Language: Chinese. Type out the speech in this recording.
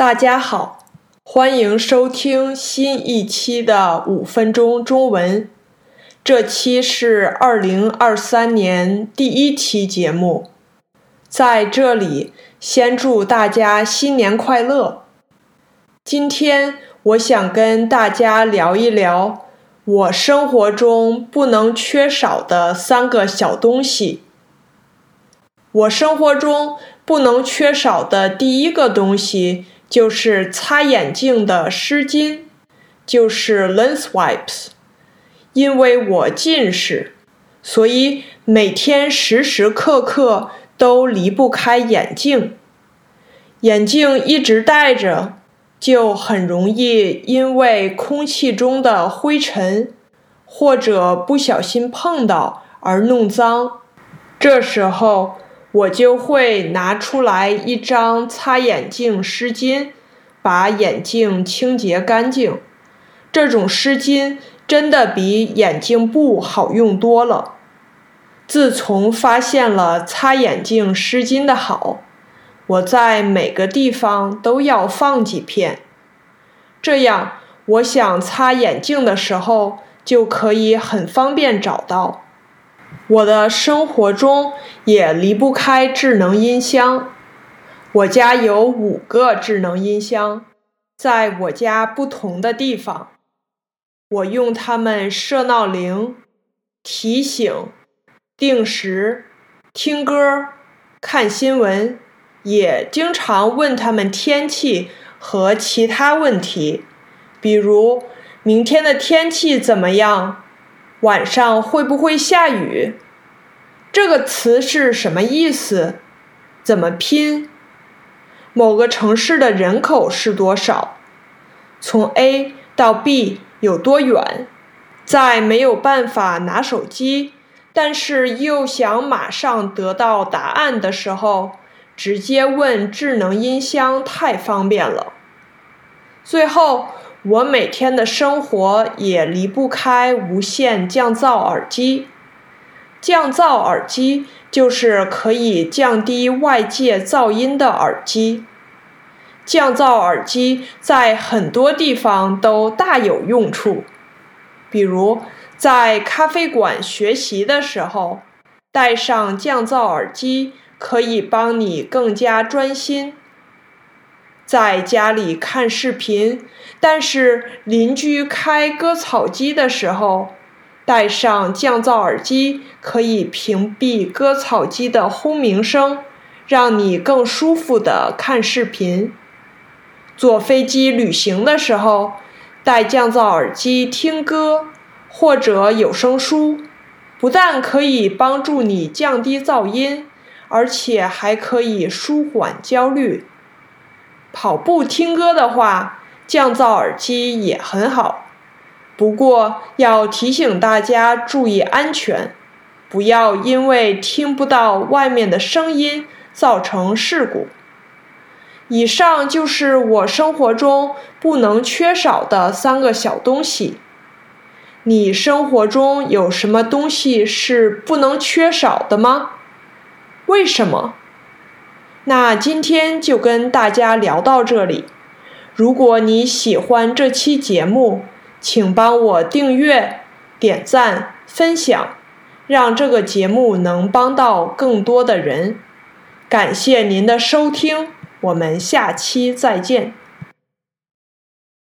大家好，欢迎收听新一期的五分钟中文。这期是二零二三年第一期节目，在这里先祝大家新年快乐。今天我想跟大家聊一聊我生活中不能缺少的三个小东西。我生活中不能缺少的第一个东西。就是擦眼镜的湿巾，就是 lens wipes。因为我近视，所以每天时时刻刻都离不开眼镜。眼镜一直戴着，就很容易因为空气中的灰尘或者不小心碰到而弄脏。这时候。我就会拿出来一张擦眼镜湿巾，把眼镜清洁干净。这种湿巾真的比眼镜布好用多了。自从发现了擦眼镜湿巾的好，我在每个地方都要放几片，这样我想擦眼镜的时候就可以很方便找到。我的生活中也离不开智能音箱。我家有五个智能音箱，在我家不同的地方。我用它们设闹铃、提醒、定时、听歌、看新闻，也经常问他们天气和其他问题，比如明天的天气怎么样。晚上会不会下雨？这个词是什么意思？怎么拼？某个城市的人口是多少？从 A 到 B 有多远？在没有办法拿手机，但是又想马上得到答案的时候，直接问智能音箱太方便了。最后。我每天的生活也离不开无线降噪耳机。降噪耳机就是可以降低外界噪音的耳机。降噪耳机在很多地方都大有用处，比如在咖啡馆学习的时候，戴上降噪耳机可以帮你更加专心。在家里看视频，但是邻居开割草机的时候，戴上降噪耳机可以屏蔽割草机的轰鸣声，让你更舒服的看视频。坐飞机旅行的时候，戴降噪耳机听歌或者有声书，不但可以帮助你降低噪音，而且还可以舒缓焦虑。跑步听歌的话，降噪耳机也很好。不过要提醒大家注意安全，不要因为听不到外面的声音造成事故。以上就是我生活中不能缺少的三个小东西。你生活中有什么东西是不能缺少的吗？为什么？那今天就跟大家聊到这里。如果你喜欢这期节目，请帮我订阅、点赞、分享，让这个节目能帮到更多的人。感谢您的收听，我们下期再见。